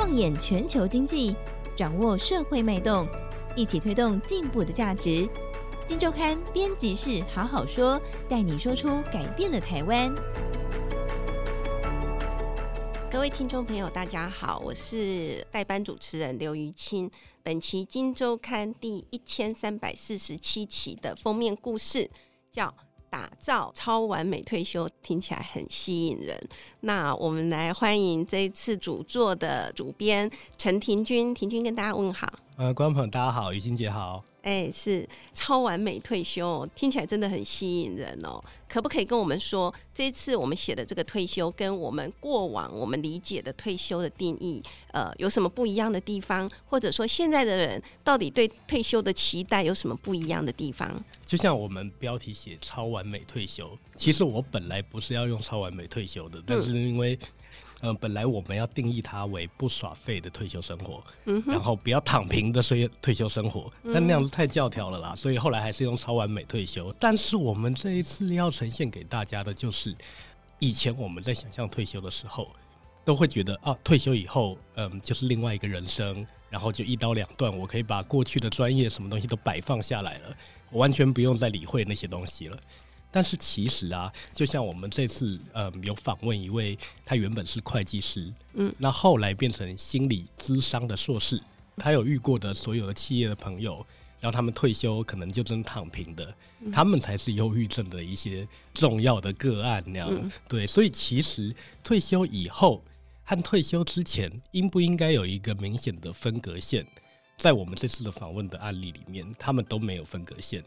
放眼全球经济，掌握社会脉动，一起推动进步的价值。金周刊编辑室好好说，带你说出改变的台湾。各位听众朋友，大家好，我是代班主持人刘瑜清。本期金周刊第一千三百四十七期的封面故事叫。打造超完美退休，听起来很吸引人。那我们来欢迎这一次主作的主编陈廷君，廷君跟大家问好。呃，观众朋友大家好，雨欣姐好。哎、欸，是超完美退休，听起来真的很吸引人哦。可不可以跟我们说，这一次我们写的这个退休，跟我们过往我们理解的退休的定义，呃，有什么不一样的地方？或者说，现在的人到底对退休的期待有什么不一样的地方？就像我们标题写“超完美退休”，其实我本来不是要用“超完美退休”的，但是因为。嗯，本来我们要定义它为不耍废的退休生活，嗯，然后不要躺平的退退休生活，但那样子太教条了啦，所以后来还是用超完美退休。但是我们这一次要呈现给大家的就是，以前我们在想象退休的时候，都会觉得啊，退休以后，嗯，就是另外一个人生，然后就一刀两断，我可以把过去的专业什么东西都摆放下来了，我完全不用再理会那些东西了。但是其实啊，就像我们这次呃有访问一位，他原本是会计师，嗯，那后来变成心理咨商的硕士，他有遇过的所有的企业的朋友，然后他们退休可能就真躺平的，他们才是忧郁症的一些重要的个案那样。对，所以其实退休以后和退休之前应不应该有一个明显的分隔线？在我们这次的访问的案例里面，他们都没有分隔线，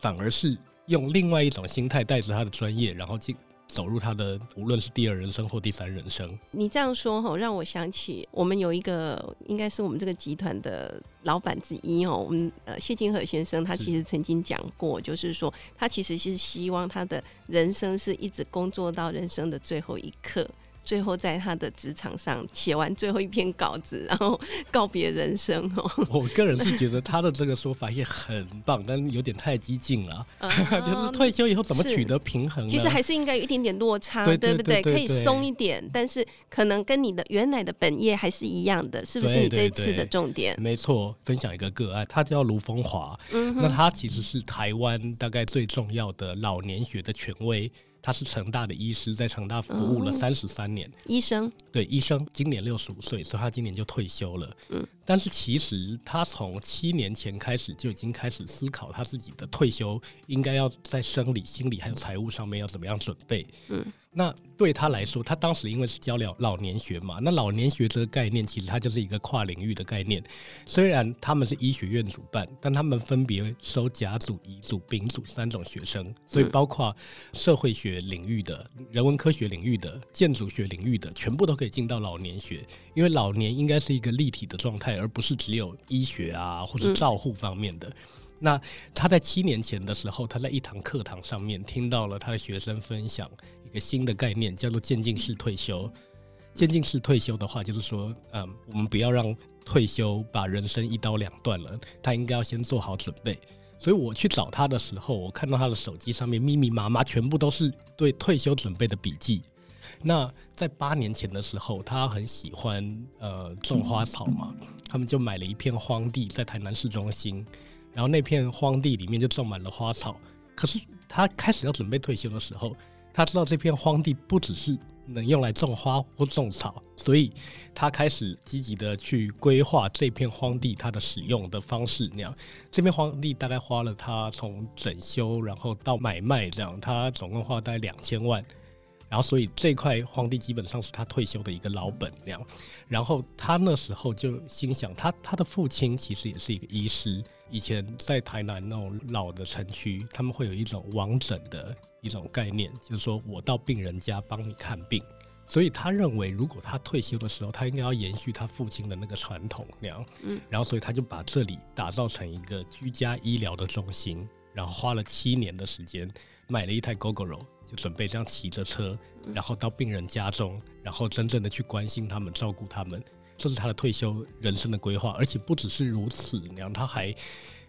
反而是。用另外一种心态带着他的专业，然后进走入他的无论是第二人生或第三人生。你这样说吼，让我想起我们有一个应该是我们这个集团的老板之一哦，我们呃谢金河先生，他其实曾经讲过，就是说他其实是希望他的人生是一直工作到人生的最后一刻。最后，在他的职场上写完最后一篇稿子，然后告别人生哦。我个人是觉得他的这个说法也很棒，但有点太激进了。Uh 就是退休以后怎么取得平衡？其实还是应该有一点点落差，对，对不对，对，对，对？可以松一点，但是可能跟你的原来的本业还是一样的，是不是？你这次的重点？没错，分享一个个案，他叫卢风华。嗯，那他其实是台湾大概最重要的老年学的权威。他是成大的医师，在成大服务了三十三年。医生，对，医生，今年六十五岁，所以他今年就退休了。嗯，但是其实他从七年前开始就已经开始思考他自己的退休应该要在生理、心理还有财务上面要怎么样准备。嗯。那对他来说，他当时因为是教了老年学嘛，那老年学这个概念其实它就是一个跨领域的概念。虽然他们是医学院主办，但他们分别收甲组、乙组、丙组三种学生，所以包括社会学领域的、人文科学领域的、建筑学领域的，全部都可以进到老年学。因为老年应该是一个立体的状态，而不是只有医学啊或者照护方面的。那他在七年前的时候，他在一堂课堂上面听到了他的学生分享一个新的概念，叫做渐进式退休。渐进式退休的话，就是说，嗯，我们不要让退休把人生一刀两断了，他应该要先做好准备。所以我去找他的时候，我看到他的手机上面密密麻麻全部都是对退休准备的笔记。那在八年前的时候，他很喜欢呃种花草嘛，他们就买了一片荒地在台南市中心。然后那片荒地里面就种满了花草，可是他开始要准备退休的时候，他知道这片荒地不只是能用来种花或种草，所以他开始积极的去规划这片荒地它的使用的方式。那样，这片荒地大概花了他从整修然后到买卖这样，他总共花大概两千万。然后，所以这块荒地基本上是他退休的一个老本那样。然后他那时候就心想，他他的父亲其实也是一个医师。以前在台南那种老的城区，他们会有一种王诊的一种概念，就是说我到病人家帮你看病。所以他认为，如果他退休的时候，他应该要延续他父亲的那个传统那样。嗯。然后，所以他就把这里打造成一个居家医疗的中心，然后花了七年的时间，买了一台 Gogoro。就准备这样骑着车，然后到病人家中，然后真正的去关心他们、照顾他们，这是他的退休人生的规划。而且不只是如此，然后他还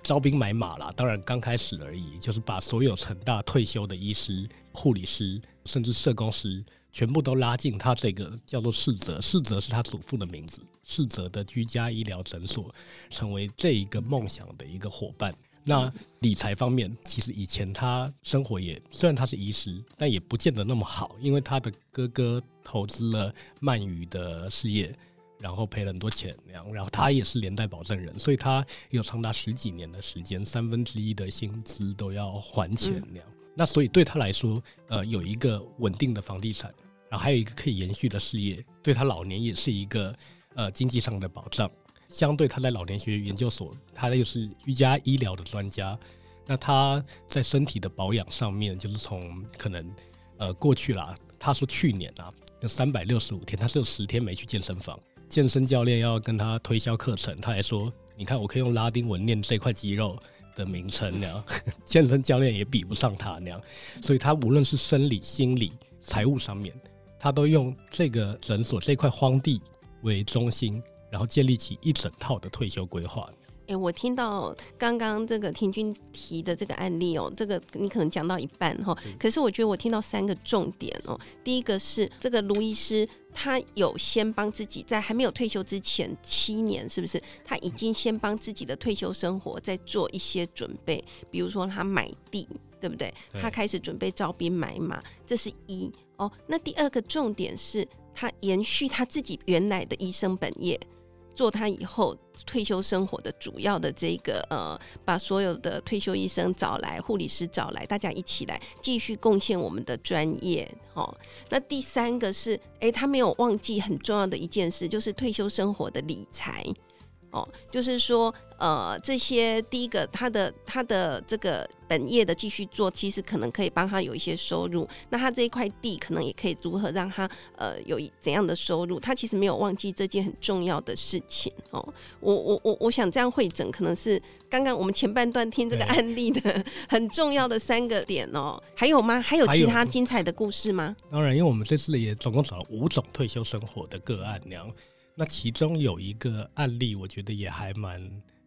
招兵买马啦。当然刚开始而已，就是把所有成大退休的医师、护理师，甚至社工师，全部都拉进他这个叫做世泽，世泽是他祖父的名字，世泽的居家医疗诊所，成为这一个梦想的一个伙伴。那理财方面，其实以前他生活也虽然他是医师，但也不见得那么好，因为他的哥哥投资了鳗鱼的事业，然后赔了很多钱，那样然后他也是连带保证人，所以他有长达十几年的时间，三分之一的薪资都要还钱那样。那所以对他来说，呃，有一个稳定的房地产，然后还有一个可以延续的事业，对他老年也是一个呃经济上的保障。相对他在老年学研究所，他又是居家医疗的专家，那他在身体的保养上面，就是从可能呃过去啦，他说去年啊，有三百六十五天，他是有十天没去健身房，健身教练要跟他推销课程，他还说，你看我可以用拉丁文念这块肌肉的名称那样，健身教练也比不上他那样，所以他无论是生理、心理、财务上面，他都用这个诊所这块荒地为中心。然后建立起一整套的退休规划。哎，我听到刚刚这个婷君提的这个案例哦，这个你可能讲到一半哈，可是我觉得我听到三个重点哦。第一个是这个卢医师，他有先帮自己在还没有退休之前七年，是不是？他已经先帮自己的退休生活在做一些准备，比如说他买地，对不对？他开始准备招兵买马，这是一哦。那第二个重点是他延续他自己原来的医生本业。做他以后退休生活的主要的这个呃，把所有的退休医生找来，护理师找来，大家一起来继续贡献我们的专业。哦，那第三个是，哎，他没有忘记很重要的一件事，就是退休生活的理财。哦，就是说，呃，这些第一个，他的他的这个本业的继续做，其实可能可以帮他有一些收入。那他这一块地，可能也可以如何让他呃有怎样的收入？他其实没有忘记这件很重要的事情。哦，我我我我想这样会诊，可能是刚刚我们前半段听这个案例的很重要的三个点哦。还有吗？还有其他精彩的故事吗？当然，因为我们这次也总共找了五种退休生活的个案，那样。那其中有一个案例，我觉得也还蛮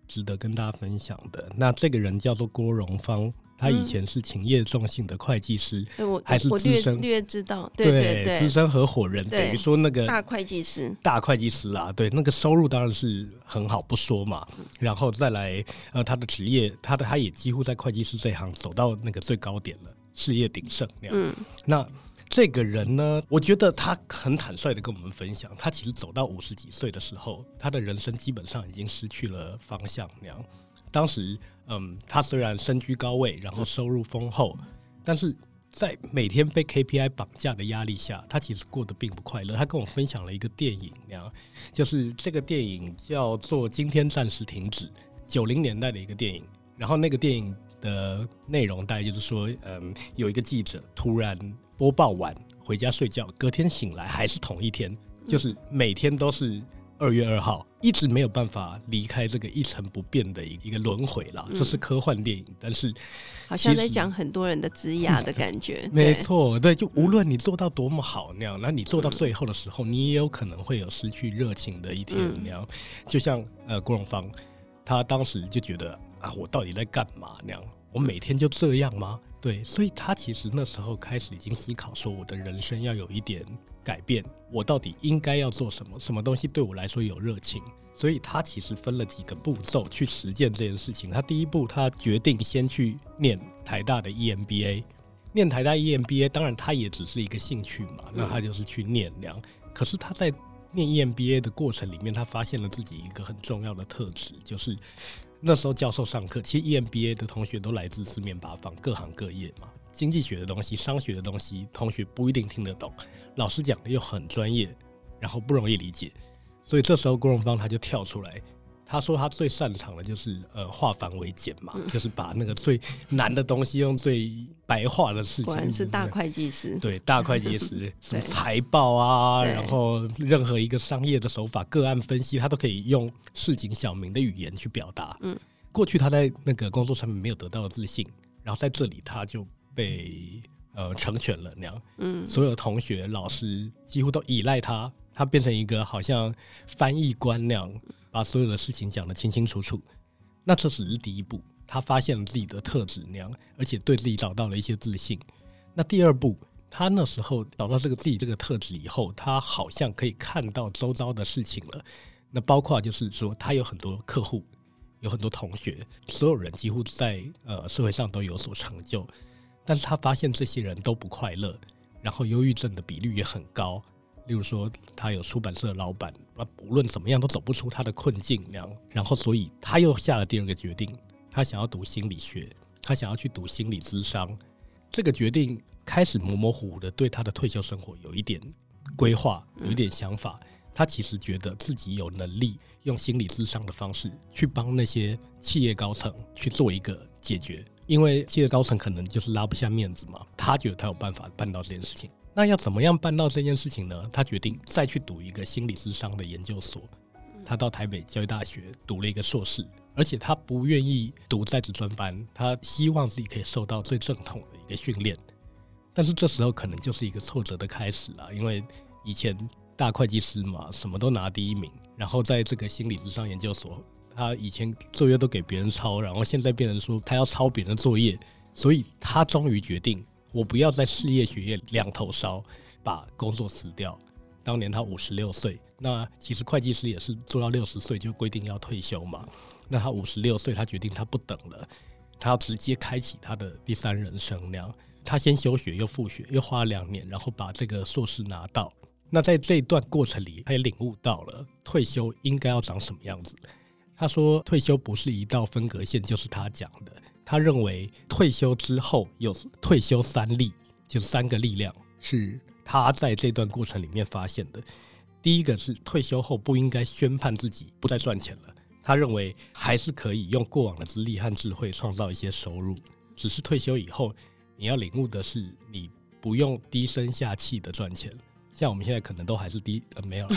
值得跟大家分享的。那这个人叫做郭荣芳，他以前是勤业众信的会计师，嗯、还是资深略，略知道，对对对，资深合伙人，等于说那个大会计师，大会计师啊，对，那个收入当然是很好不说嘛。然后再来，呃，他的职业，他的他也几乎在会计师这一行走到那个最高点了，事业鼎盛那样。嗯，那。这个人呢，我觉得他很坦率的跟我们分享，他其实走到五十几岁的时候，他的人生基本上已经失去了方向。那样，当时，嗯，他虽然身居高位，然后收入丰厚，但是在每天被 KPI 绑架的压力下，他其实过得并不快乐。他跟我分享了一个电影，那样，就是这个电影叫做《今天暂时停止》，九零年代的一个电影。然后那个电影的内容大概就是说，嗯，有一个记者突然。播报完回家睡觉，隔天醒来还是同一天，就是每天都是二月二号，一直没有办法离开这个一成不变的一个轮回啦。这是科幻电影，但是好像在讲很多人的枝桠的感觉。没错，对，就无论你做到多么好那样，那你做到最后的时候，你也有可能会有失去热情的一天那样。就像呃郭荣芳，他当时就觉得啊，我到底在干嘛那样？我每天就这样吗？对，所以他其实那时候开始已经思考说，我的人生要有一点改变，我到底应该要做什么？什么东西对我来说有热情？所以他其实分了几个步骤去实践这件事情。他第一步，他决定先去念台大的 EMBA，念台大 EMBA，当然他也只是一个兴趣嘛，那他就是去念那样。可是他在念 EMBA 的过程里面，他发现了自己一个很重要的特质，就是。那时候教授上课，其实 EMBA 的同学都来自四面八方，各行各业嘛。经济学的东西、商学的东西，同学不一定听得懂，老师讲的又很专业，然后不容易理解。所以这时候郭荣芳他就跳出来。他说他最擅长的就是呃化繁为简嘛，嗯、就是把那个最难的东西用最白话的事情。果然是大会计师。对，大会计师，什么财报啊，然后任何一个商业的手法、个案分析，他都可以用市井小民的语言去表达。嗯，过去他在那个工作上面没有得到的自信，然后在这里他就被呃成全了那样。嗯，所有同学、老师几乎都依赖他，他变成一个好像翻译官那样。把所有的事情讲得清清楚楚，那这只是第一步，他发现了自己的特质那样，而且对自己找到了一些自信。那第二步，他那时候找到这个自己这个特质以后，他好像可以看到周遭的事情了。那包括就是说，他有很多客户，有很多同学，所有人几乎在呃社会上都有所成就，但是他发现这些人都不快乐，然后忧郁症的比率也很高。例如说，他有出版社的老板，那无论怎么样都走不出他的困境那样。然后，所以他又下了第二个决定，他想要读心理学，他想要去读心理咨商。这个决定开始模模糊糊的对他的退休生活有一点规划，有一点想法。他其实觉得自己有能力用心理咨商的方式去帮那些企业高层去做一个解决，因为企业高层可能就是拉不下面子嘛。他觉得他有办法办到这件事情。那要怎么样办到这件事情呢？他决定再去读一个心理智商的研究所。他到台北教育大学读了一个硕士，而且他不愿意读在职专班，他希望自己可以受到最正统的一个训练。但是这时候可能就是一个挫折的开始了，因为以前大会计师嘛，什么都拿第一名，然后在这个心理智商研究所，他以前作业都给别人抄，然后现在变成说他要抄别人的作业，所以他终于决定。我不要在事业学业两头烧，把工作辞掉。当年他五十六岁，那其实会计师也是做到六十岁就规定要退休嘛。那他五十六岁，他决定他不等了，他要直接开启他的第三人生。那样，他先休学又复学，又花了两年，然后把这个硕士拿到。那在这一段过程里，他也领悟到了退休应该要长什么样子。他说，退休不是一道分隔线，就是他讲的。他认为退休之后有退休三力，就是三个力量，是他在这段过程里面发现的。第一个是退休后不应该宣判自己不再赚钱了，他认为还是可以用过往的资历和智慧创造一些收入，只是退休以后你要领悟的是，你不用低声下气的赚钱。像我们现在可能都还是低呃没有了，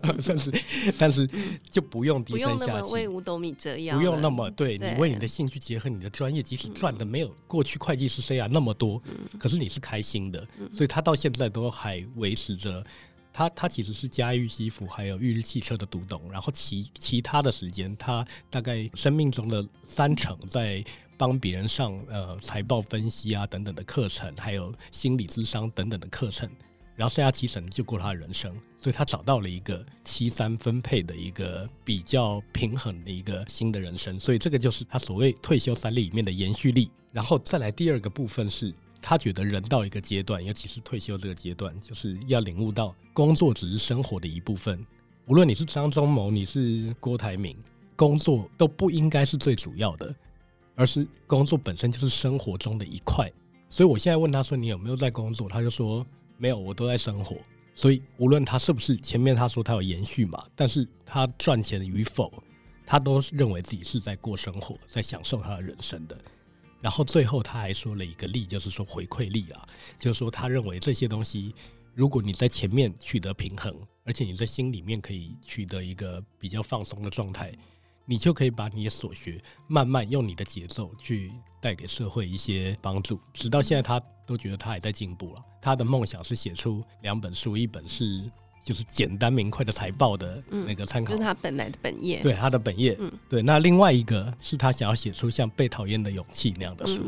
但是但是就不用低声下气，不用那么为五斗米折腰，不用那么对，对你为你的兴趣结合你的专业，即使赚的没有过去会计师生涯那么多，嗯，可是你是开心的，嗯，所以他到现在都还维持着。他他其实是家喻西服还有裕日汽车的独董，然后其其他的时间，他大概生命中的三成在帮别人上呃财报分析啊等等的课程，还有心理智商等等的课程。然后剩下七成就过他的人生，所以他找到了一个七三分配的一个比较平衡的一个新的人生，所以这个就是他所谓退休三力里面的延续力。然后再来第二个部分是，他觉得人到一个阶段，尤其是退休这个阶段，就是要领悟到工作只是生活的一部分。无论你是张忠谋，你是郭台铭，工作都不应该是最主要的，而是工作本身就是生活中的一块。所以我现在问他说：“你有没有在工作？”他就说。没有，我都在生活，所以无论他是不是前面他说他有延续嘛，但是他赚钱与否，他都认为自己是在过生活，在享受他的人生的。然后最后他还说了一个力，就是说回馈力啊，就是说他认为这些东西，如果你在前面取得平衡，而且你在心里面可以取得一个比较放松的状态。你就可以把你所学慢慢用你的节奏去带给社会一些帮助，直到现在他都觉得他也在进步了。他的梦想是写出两本书，一本是就是简单明快的财报的那个参考，就是他本来的本业，对他的本业，对。那另外一个是他想要写出像《被讨厌的勇气》那样的书，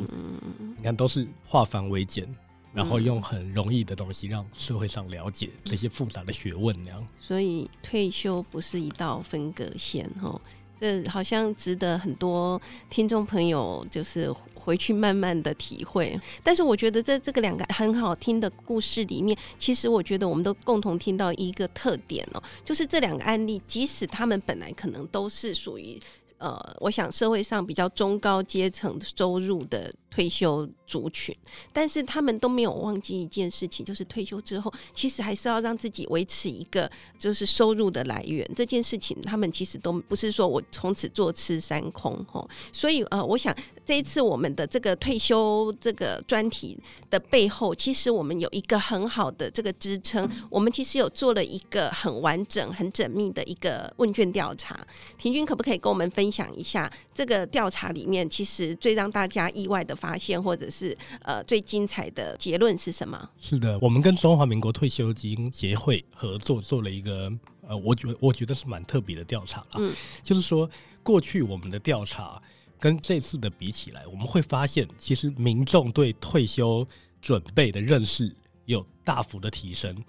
你看都是化繁为简，然后用很容易的东西让社会上了解这些复杂的学问那样。所以退休不是一道分隔线，哈。这好像值得很多听众朋友就是回去慢慢的体会。但是我觉得在这个两个很好听的故事里面，其实我觉得我们都共同听到一个特点哦，就是这两个案例，即使他们本来可能都是属于呃，我想社会上比较中高阶层收入的。退休族群，但是他们都没有忘记一件事情，就是退休之后，其实还是要让自己维持一个就是收入的来源。这件事情，他们其实都不是说我从此坐吃山空吼。所以呃，我想这一次我们的这个退休这个专题的背后，其实我们有一个很好的这个支撑。我们其实有做了一个很完整、很缜密的一个问卷调查。平均可不可以跟我们分享一下这个调查里面，其实最让大家意外的？发现或者是呃最精彩的结论是什么？是的，我们跟中华民国退休金协会合作做了一个呃，我觉我觉得是蛮特别的调查啦。嗯，就是说过去我们的调查跟这次的比起来，我们会发现，其实民众对退休准备的认识有大幅的提升。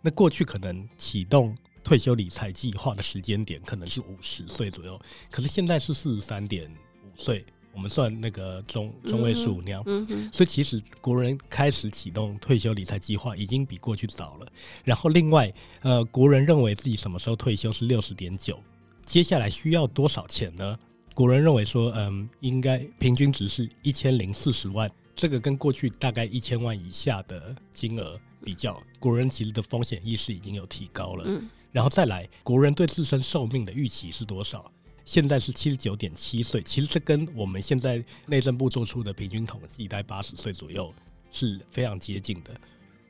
那过去可能启动退休理财计划的时间点可能是五十岁左右，可是现在是四十三点五岁。我们算那个中中位数那样，嗯嗯，所以其实国人开始启动退休理财计划已经比过去早了。然后另外，呃，国人认为自己什么时候退休是六十点九，接下来需要多少钱呢？国人认为说，嗯，应该平均值是一千零四十万，这个跟过去大概一千万以下的金额比较，国人其实的风险意识已经有提高了。嗯，然后再来，国人对自身寿命的预期是多少？现在是七十九点七岁，其实这跟我们现在内政部做出的平均统计，在八十岁左右是非常接近的。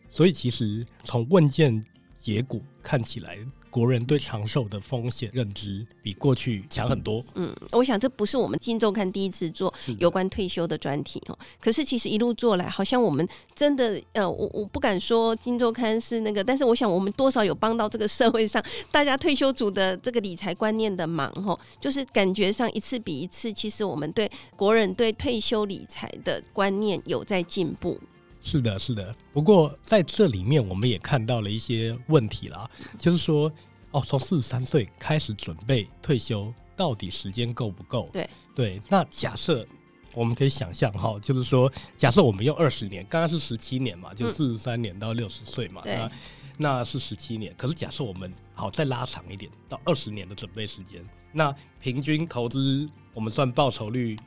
所以，其实从问卷结果看起来。国人对长寿的风险认知比过去强很多。嗯，我想这不是我们金周刊第一次做有关退休的专题哦。可是其实一路做来，好像我们真的呃，我我不敢说金周刊是那个，但是我想我们多少有帮到这个社会上大家退休族的这个理财观念的忙哦。就是感觉上一次比一次，其实我们对国人对退休理财的观念有在进步。是的，是的。不过在这里面，我们也看到了一些问题啦，就是说，哦，从四十三岁开始准备退休，到底时间够不够？对对。那假设我们可以想象哈，就是说，假设我们用二十年，刚刚是十七年嘛，就四十三年到六十岁嘛，嗯、那那是十七年。可是假设我们好再拉长一点，到二十年的准备时间，那平均投资我们算报酬率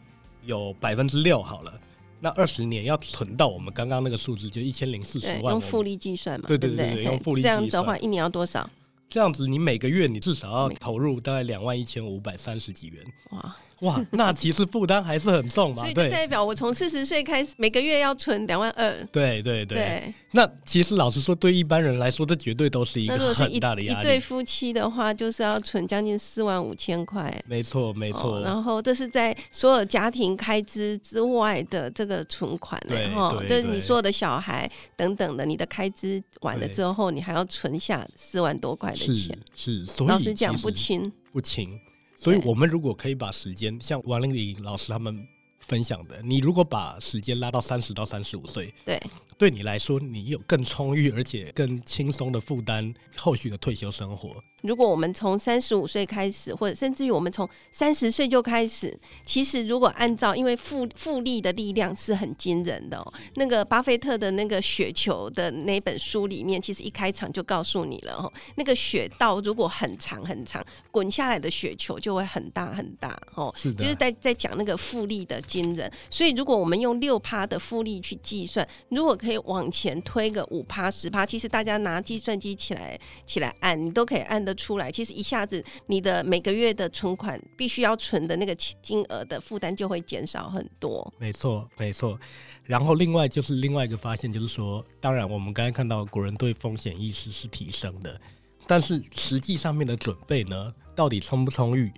有百分之六好了。那二十年要存到我们刚刚那个数字，就一千零四十万，用复利计算嘛？对对对，对，对用复利计算。这样的话，一年要多少？这样子，你每个月你至少要投入大概两万一千五百三十几元。哇！哇，那其实负担还是很重嘛。所以就代表我从四十岁开始，每个月要存两万二。对对对。对。那其实老实说，对一般人来说，这绝对都是一个很大的压力。一对夫妻的话，就是要存将近四万五千块。没错没错。哦。然后这是在所有家庭开支之外的这个存款，然后就是你所有的小孩等等的，你的开支完了之后，你还要存下四万多块的钱。是是。所以老实讲不轻。不轻。所以，我们如果可以把时间像王玲玲老师他们分享的，你如果把时间拉到三十到三十五岁，对。对你来说，你有更充裕而且更轻松的负担后续的退休生活。如果我们从三十五岁开始，或者甚至于我们从三十岁就开始，其实如果按照，因为复复利的力量是很惊人的哦。那个巴菲特的那个雪球的那本书里面，其实一开场就告诉你了哦，那个雪道如果很长很长，滚下来的雪球就会很大很大哦。是的，就是在在讲那个复利的惊人。所以如果我们用六趴的复利去计算，如果可可以往前推个五趴十趴，其实大家拿计算机起来起来按，你都可以按得出来。其实一下子你的每个月的存款必须要存的那个金额的负担就会减少很多。没错，没错。然后另外就是另外一个发现，就是说，当然我们刚才看到国人对风险意识是提升的，但是实际上面的准备呢，到底充不充裕？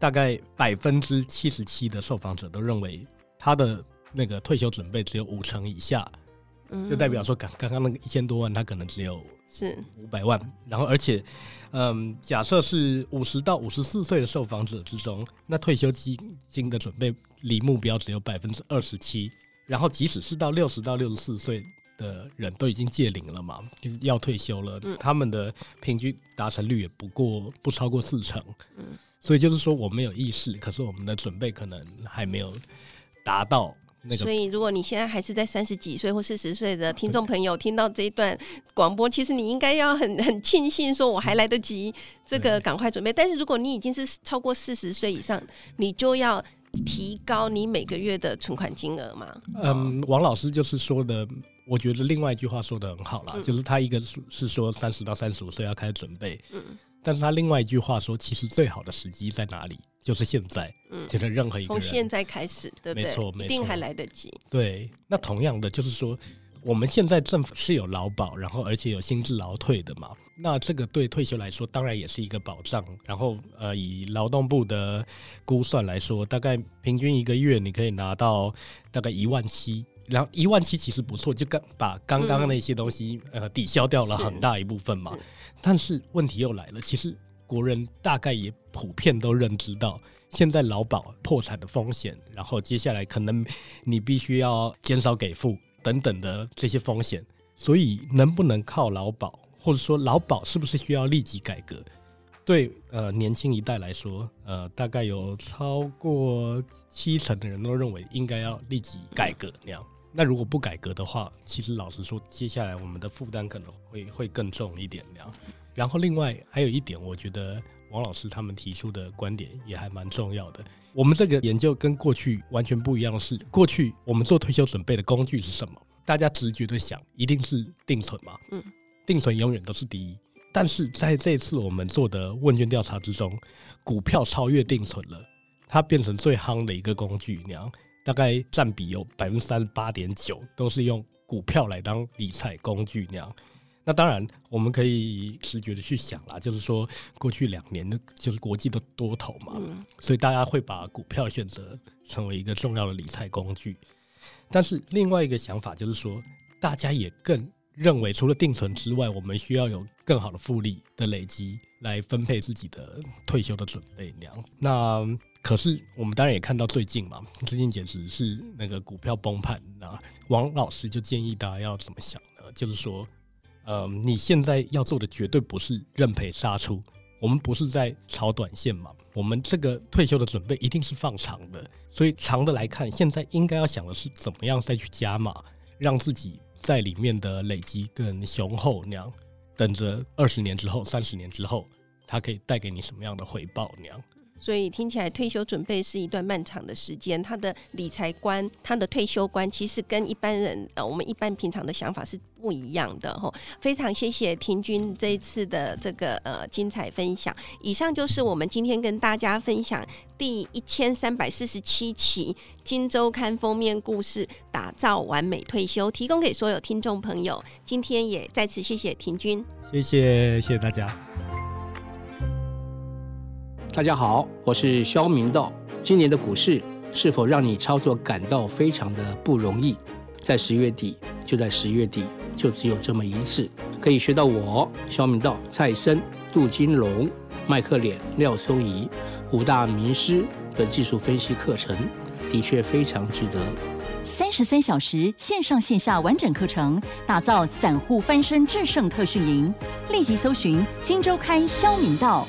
大概百分之七十七的受访者都认为他的那个退休准备只有五成以下。就代表说，刚刚刚那个一千多万，他可能只有是五百万。然后，而且，嗯，假设是五十到五十四岁的受访者之中，那退休基金的准备离目标只有百分之二十七。然后，即使是到六十到六十四岁的人都已经届龄了嘛，就要退休了，他们的平均达成率也不过不超过四成。嗯，所以就是说，我们有意识，可是我们的准备可能还没有达到。那个、所以，如果你现在还是在三十几岁或四十岁的听众朋友听到这一段广播，其实你应该要很很庆幸，说我还来得及 这个赶快准备。但是，如果你已经是超过四十岁以上，你就要提高你每个月的存款金额嘛。嗯，王老师就是说的，我觉得另外一句话说的很好啦，嗯、就是他一个是是说三十到三十五岁要开始准备，嗯，但是他另外一句话说，其实最好的时机在哪里？就是现在，嗯，觉得任何一个人从现在开始，对不对？没错，没错，一定还来得及。对，那同样的就是说，我们现在政府是有劳保，然后而且有薪资劳退的嘛。那这个对退休来说，当然也是一个保障。然后，呃，以劳动部的估算来说，大概平均一个月你可以拿到大概一万七，然后一万七其实不错，就刚把刚刚那些东西、嗯、呃抵消掉了很大一部分嘛。但是问题又来了，其实国人大概也普遍都认知到，现在劳保破产的风险，然后接下来可能你必须要减少给付等等的这些风险，所以能不能靠劳保，或者说劳保是不是需要立即改革？对，呃，年轻一代来说，呃，大概有超过七成的人都认为应该要立即改革那样。那如果不改革的话，其实老实说，接下来我们的负担可能会会更重一点那样。然后另外还有一点，我觉得王老师他们提出的观点也还蛮重要的。我们这个研究跟过去完全不一样的是，过去我们做退休准备的工具是什么？大家直觉的想，一定是定存嘛。嗯，定存永远都是第一。但是在这次我们做的问卷调查之中，股票超越定存了，它变成最夯的一个工具。那样大概占比有百分之三十八点九，都是用股票来当理财工具。那样，那当然我们可以直觉的去想啦，就是说过去两年的就是国际的多头嘛，所以大家会把股票选择成为一个重要的理财工具。但是另外一个想法就是说，大家也更。认为除了定存之外，我们需要有更好的复利的累积来分配自己的退休的准备那样。那可是我们当然也看到最近嘛，最近简直是那个股票崩盘。那王老师就建议大家要怎么想呢？就是说，呃，你现在要做的绝对不是认赔杀出，我们不是在炒短线嘛，我们这个退休的准备一定是放长的。所以长的来看，现在应该要想的是怎么样再去加码，让自己。在里面的累积更雄厚那样，等着二十年之后、三十年之后，它可以带给你什么样的回报那样。所以听起来退休准备是一段漫长的时间，他的理财观、他的退休观，其实跟一般人呃，我们一般平常的想法是不一样的哈。非常谢谢亭君这一次的这个呃精彩分享。以上就是我们今天跟大家分享第一千三百四十七期《金周刊》封面故事，打造完美退休，提供给所有听众朋友。今天也再次谢谢亭君，谢谢谢谢大家。大家好，我是肖明道。今年的股市是否让你操作感到非常的不容易？在十月底，就在十月底，就只有这么一次，可以学到我肖明道、蔡生、杜金龙、麦克脸、廖松怡五大名师的技术分析课程，的确非常值得。三十三小时线上线下完整课程，打造散户翻身制胜特训营，立即搜寻《今周刊》肖明道。